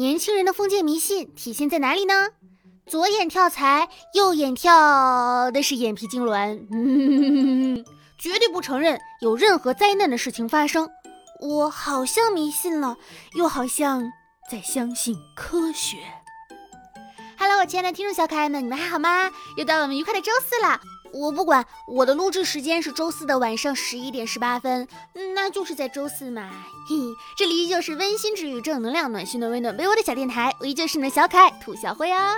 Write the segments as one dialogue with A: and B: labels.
A: 年轻人的封建迷信体现在哪里呢？左眼跳财，右眼跳的是眼皮痉挛，绝对不承认有任何灾难的事情发生。我好像迷信了，又好像在相信科学。Hello，我亲爱的听众小可爱们，你们还好吗？又到了我们愉快的周四了。我不管，我的录制时间是周四的晚上十一点十八分，那就是在周四嘛。嘿，这里依旧是温馨治愈、正能量、暖心暖胃暖被窝的小电台，我依旧是你的小可爱兔小辉啊。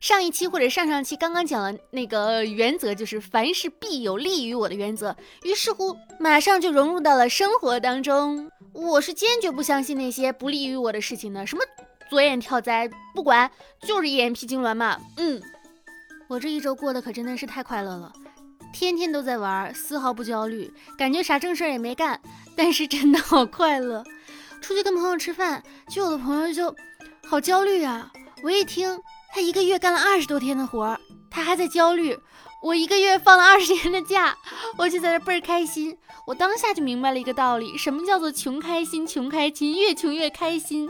A: 上一期或者上上期刚刚讲了那个原则，就是凡事必有利于我的原则，于是乎马上就融入到了生活当中。我是坚决不相信那些不利于我的事情的，什么左眼跳灾，不管，就是眼皮痉挛嘛。嗯。我这一周过得可真的是太快乐了，天天都在玩，丝毫不焦虑，感觉啥正事儿也没干，但是真的好快乐。出去跟朋友吃饭，就有的朋友就好焦虑啊。我一听，他一个月干了二十多天的活，他还在焦虑。我一个月放了二十天的假，我就在那倍儿开心。我当下就明白了一个道理，什么叫做穷开心？穷开心，越穷越开心。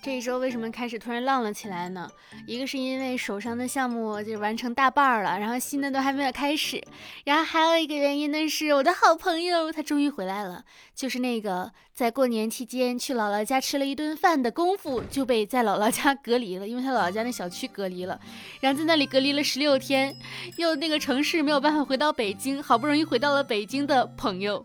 A: 这一周为什么开始突然浪了起来呢？一个是因为手上的项目就完成大半了，然后新的都还没有开始，然后还有一个原因呢是我的好朋友他终于回来了，就是那个在过年期间去姥姥家吃了一顿饭的功夫就被在姥姥家 隔离了，因为他姥姥家那小区隔离了，然后在那里隔离了十六天，又那个城市没有办法回到北京，好不容易回到了北京的朋友，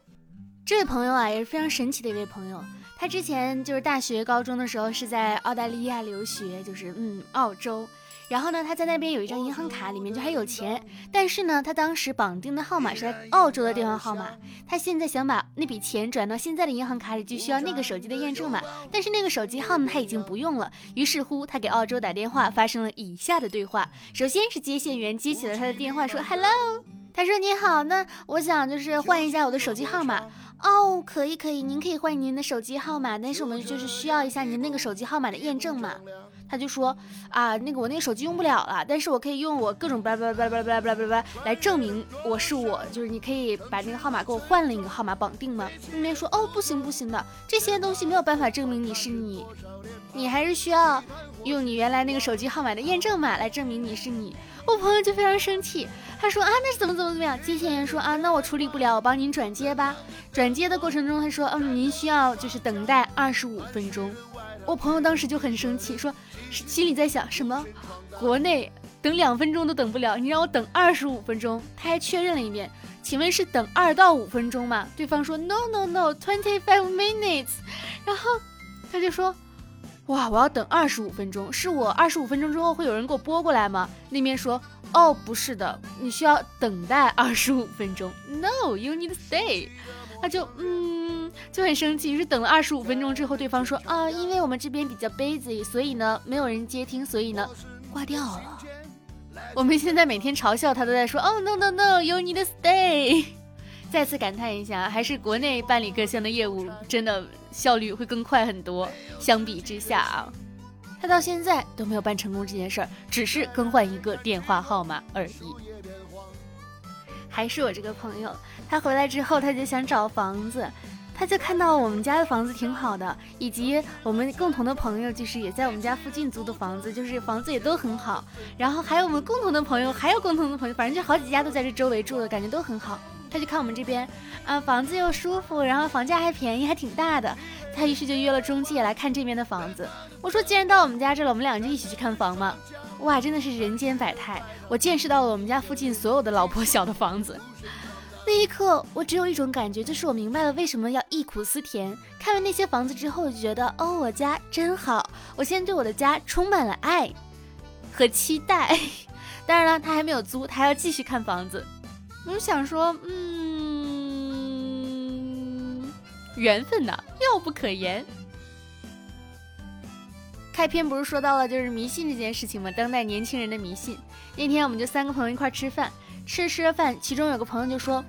A: 这位朋友啊也是非常神奇的一位朋友。他之前就是大学、高中的时候是在澳大利亚留学，就是嗯澳洲。然后呢，他在那边有一张银行卡，里面就还有钱。但是呢，他当时绑定的号码是在澳洲的电话号码。他现在想把那笔钱转到现在的银行卡里，就需要那个手机的验证码。但是那个手机号呢，他已经不用了。于是乎，他给澳洲打电话，发生了以下的对话。首先是接线员接起了他的电话，说：“Hello。”他说：“你好，那我想就是换一下我的手机号码。”哦，可以可以，您可以换您的手机号码，但是我们就是需要一下您那个手机号码的验证码。他就说啊，那个我那个手机用不了了，但是我可以用我各种叭叭叭叭叭叭叭叭来证明我是我，就是你可以把那个号码给我换了一个号码绑定吗？那边说哦，不行不行的，这些东西没有办法证明你是你，你还是需要用你原来那个手机号码的验证码来证明你是你。我朋友就非常生气，他说啊，那是怎么怎么怎么样？接线员说啊，那我处理不了，我帮您转接吧。转接的过程中，他说嗯，您需要就是等待二十五分钟。我朋友当时就很生气，说心里在想什么？国内等两分钟都等不了，你让我等二十五分钟？他还确认了一遍，请问是等二到五分钟吗？对方说 no no no，twenty five minutes。然后他就说。哇！我要等二十五分钟，是我二十五分钟之后会有人给我拨过来吗？那边说，哦，不是的，你需要等待二十五分钟。No，you need to stay。他就嗯，就很生气。于是等了二十五分钟之后，对方说啊，因为我们这边比较 busy，所以呢没有人接听，所以呢挂掉了。我们现在每天嘲笑他，都在说，哦，no no no，you need to stay。再次感叹一下，还是国内办理各项的业务真的效率会更快很多。相比之下啊，他到现在都没有办成功这件事儿，只是更换一个电话号码而已。还是我这个朋友，他回来之后他就想找房子，他就看到我们家的房子挺好的，以及我们共同的朋友就是也在我们家附近租的房子，就是房子也都很好。然后还有我们共同的朋友，还有共同的朋友，反正就好几家都在这周围住的感觉都很好。他就看我们这边，啊，房子又舒服，然后房价还便宜，还挺大的。他于是就约了中介来看这边的房子。我说，既然到我们家这了，我们俩就一起去看房嘛。哇，真的是人间百态，我见识到了我们家附近所有的老婆小的房子。那一刻，我只有一种感觉，就是我明白了为什么要忆苦思甜。看完那些房子之后，就觉得，哦，我家真好。我现在对我的家充满了爱和期待。当然了，他还没有租，他还要继续看房子。我就想说，嗯，缘分呐，妙不可言。开篇不是说到了就是迷信这件事情吗？当代年轻人的迷信。那天我们就三个朋友一块吃饭，吃着吃着饭，其中有个朋友就说：“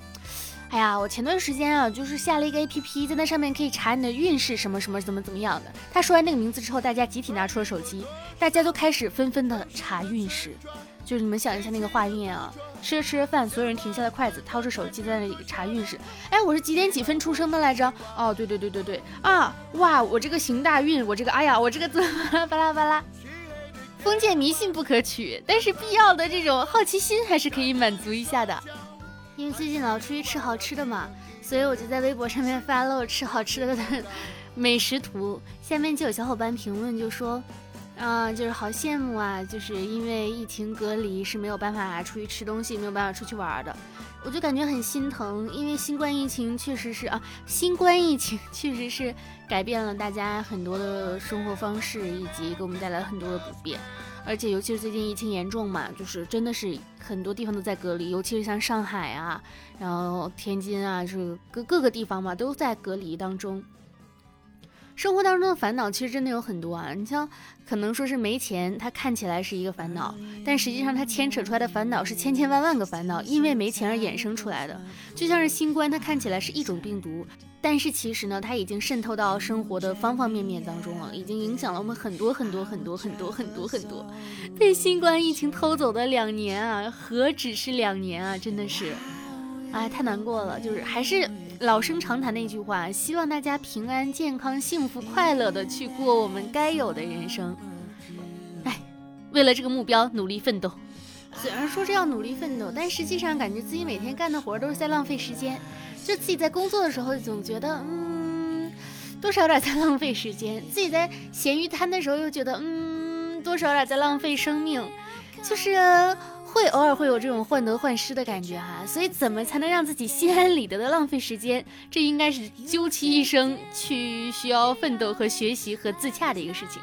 A: 哎呀，我前段时间啊，就是下了一个 A P P，在那上面可以查你的运势，什么什么怎么怎么样的。”他说完那个名字之后，大家集体拿出了手机，大家都开始纷纷的查运势。就是你们想一下那个画面啊，吃着吃着饭，所有人停下了筷子，掏出手机在那里查运势。哎，我是几点几分出生的来着？哦，对对对对对啊！哇，我这个行大运，我这个哎呀，我这个怎么巴拉巴拉？封建迷信不可取，但是必要的这种好奇心还是可以满足一下的。因为最近老出去吃好吃的嘛，所以我就在微博上面发了我吃好吃的 美食图，下面就有小伙伴评论就说。啊，就是好羡慕啊！就是因为疫情隔离是没有办法出去吃东西，没有办法出去玩的，我就感觉很心疼。因为新冠疫情确实是啊，新冠疫情确实是改变了大家很多的生活方式，以及给我们带来很多的不便。而且尤其是最近疫情严重嘛，就是真的是很多地方都在隔离，尤其是像上海啊，然后天津啊，就是各各个地方嘛都在隔离当中。生活当中的烦恼其实真的有很多啊，你像可能说是没钱，它看起来是一个烦恼，但实际上它牵扯出来的烦恼是千千万万个烦恼，因为没钱而衍生出来的。就像是新冠，它看起来是一种病毒，但是其实呢，它已经渗透到生活的方方面面当中了，已经影响了我们很多很多很多很多很多很多。被新冠疫情偷走的两年啊，何止是两年啊，真的是，哎，太难过了，就是还是。老生常谈的一句话，希望大家平安、健康、幸福、快乐的去过我们该有的人生。哎，为了这个目标努力奋斗。虽然说是要努力奋斗，但实际上感觉自己每天干的活都是在浪费时间。就自己在工作的时候，总觉得嗯，多少有点在浪费时间；自己在闲鱼摊的时候，又觉得嗯，多少有点在浪费生命。就是。会偶尔会有这种患得患失的感觉哈，所以怎么才能让自己心安理得的浪费时间？这应该是究其一生去需要奋斗和学习和自洽的一个事情。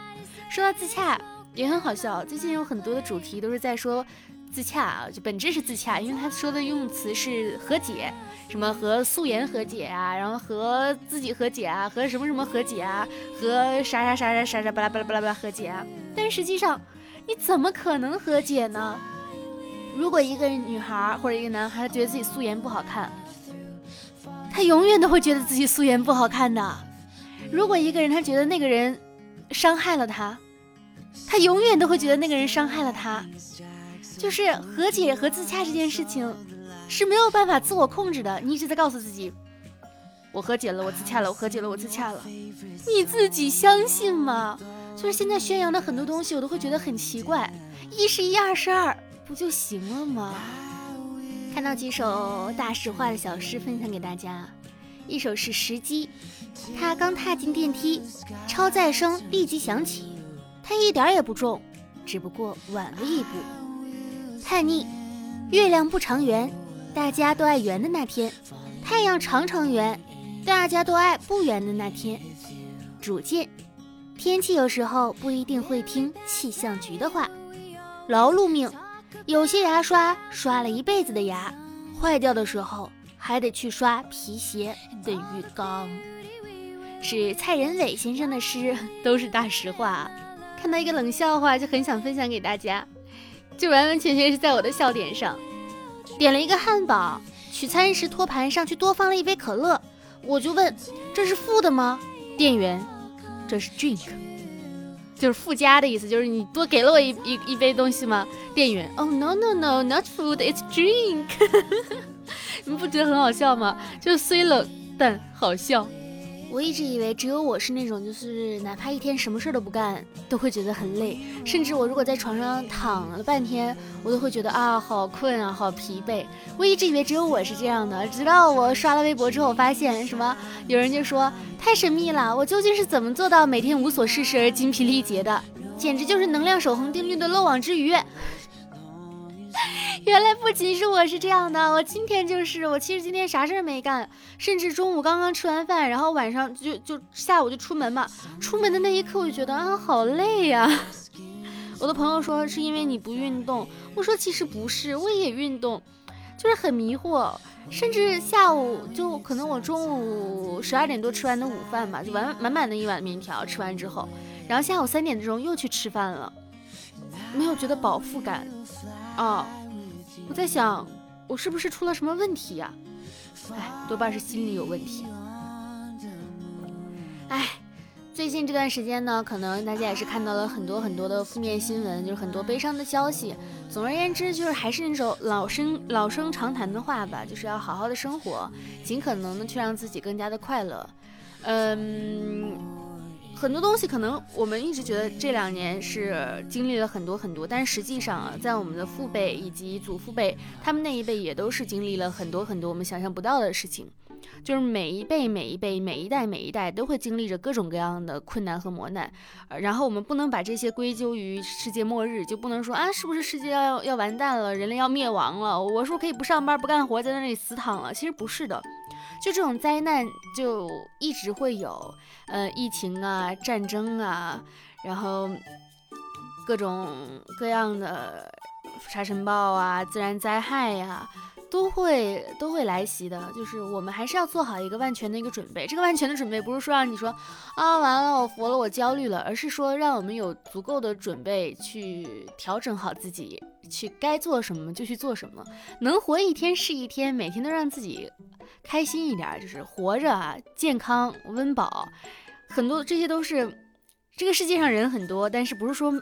A: 说到自洽也很好笑，最近有很多的主题都是在说自洽啊，就本质是自洽，因为他说的用词是和解，什么和素颜和解啊，然后和自己和解啊，和什么什么和解啊，和啥啥啥啥啥啥巴拉巴拉巴拉巴拉和解啊，但实际上你怎么可能和解呢？如果一个女孩或者一个男孩觉得自己素颜不好看，他永远都会觉得自己素颜不好看的。如果一个人他觉得那个人伤害了他，他永远都会觉得那个人伤害了他。就是和解和自洽这件事情是没有办法自我控制的。你一直在告诉自己，我和解了，我自洽了，我和解了，我自洽了。你自己相信吗？就是现在宣扬的很多东西，我都会觉得很奇怪。一是一，二是二。不就行了吗？看到几首大实话的小诗分享给大家，一首是石矶，他刚踏进电梯，超载声立即响起，他一点也不重，只不过晚了一步。叛逆，月亮不常圆，大家都爱圆的那天；太阳常常圆，大家都爱不圆的那天。主见，天气有时候不一定会听气象局的话。劳碌命。有些牙刷刷了一辈子的牙，坏掉的时候还得去刷皮鞋的浴缸。是蔡仁伟先生的诗，都是大实话。看到一个冷笑话，就很想分享给大家，就完完全全是在我的笑点上。点了一个汉堡，取餐时托盘上去多放了一杯可乐，我就问：“这是负的吗？”店员：“这是 drink。”就是附加的意思，就是你多给了我一一一杯东西吗？店员，哦，no no no，not food，it's drink。你们不觉得很好笑吗？就是虽冷但好笑。我一直以为只有我是那种，就是哪怕一天什么事儿都不干，都会觉得很累。甚至我如果在床上躺了半天，我都会觉得啊，好困啊，好疲惫。我一直以为只有我是这样的，直到我刷了微博之后，发现什么？有人就说太神秘了，我究竟是怎么做到每天无所事事而精疲力竭的？简直就是能量守恒定律的漏网之鱼。原来不仅是我是这样的，我今天就是我。其实今天啥事儿没干，甚至中午刚刚吃完饭，然后晚上就就下午就出门嘛。出门的那一刻，我就觉得啊，好累呀。我的朋友说是因为你不运动，我说其实不是，我也运动，就是很迷惑。甚至下午就可能我中午十二点多吃完的午饭吧，就完满满的一碗面条吃完之后，然后下午三点钟又去吃饭了，没有觉得饱腹感哦。我在想，我是不是出了什么问题呀？哎，多半是心理有问题。哎，最近这段时间呢，可能大家也是看到了很多很多的负面新闻，就是很多悲伤的消息。总而言之，就是还是那种老生老生常谈的话吧，就是要好好的生活，尽可能的去让自己更加的快乐。嗯，很多东西可能我们一直觉得这两年是经历了很多很多，但实际上啊，在我们的父辈以及祖父辈，他们那一辈也都是经历了很多很多我们想象不到的事情。就是每一辈、每一辈、每一代、每一代都会经历着各种各样的困难和磨难，然后我们不能把这些归咎于世界末日，就不能说啊，是不是世界要要完蛋了，人类要灭亡了？我是不是可以不上班、不干活，在那里死躺了？其实不是的，就这种灾难就一直会有，呃，疫情啊、战争啊，然后各种各样的沙尘暴啊、自然灾害呀。都会都会来袭的，就是我们还是要做好一个万全的一个准备。这个万全的准备不是说让你说啊完了我服了我焦虑了，而是说让我们有足够的准备去调整好自己，去该做什么就去做什么，能活一天是一天，每天都让自己开心一点，就是活着啊，健康温饱，很多这些都是这个世界上人很多，但是不是说。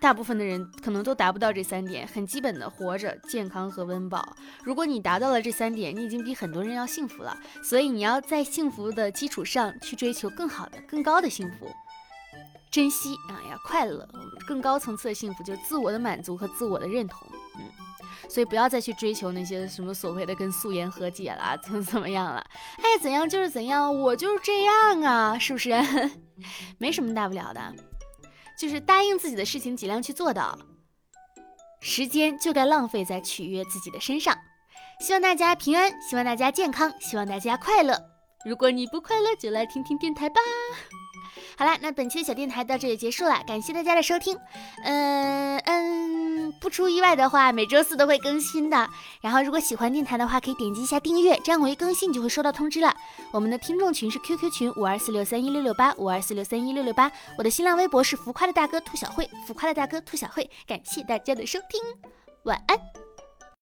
A: 大部分的人可能都达不到这三点，很基本的活着、健康和温饱。如果你达到了这三点，你已经比很多人要幸福了。所以你要在幸福的基础上去追求更好的、更高的幸福，珍惜啊，要快乐。更高层次的幸福就是自我的满足和自我的认同。嗯，所以不要再去追求那些什么所谓的跟素颜和解啦，怎么 怎么样了？哎，怎样就是怎样，我就是这样啊，是不是？没什么大不了的。就是答应自己的事情，尽量去做到。时间就该浪费在取悦自己的身上。希望大家平安，希望大家健康，希望大家快乐。如果你不快乐，就来听听电台吧。好了，那本期的小电台到这里结束了，感谢大家的收听。嗯嗯。不出意外的话，每周四都会更新的。然后，如果喜欢电台的话，可以点击一下订阅，这样我一更新你就会收到通知了。我们的听众群是 QQ 群五二四六三一六六八五二四六三一六六八。我的新浪微博是浮夸的大哥兔小慧，浮夸的大哥兔小慧。感谢大家的收听，晚安。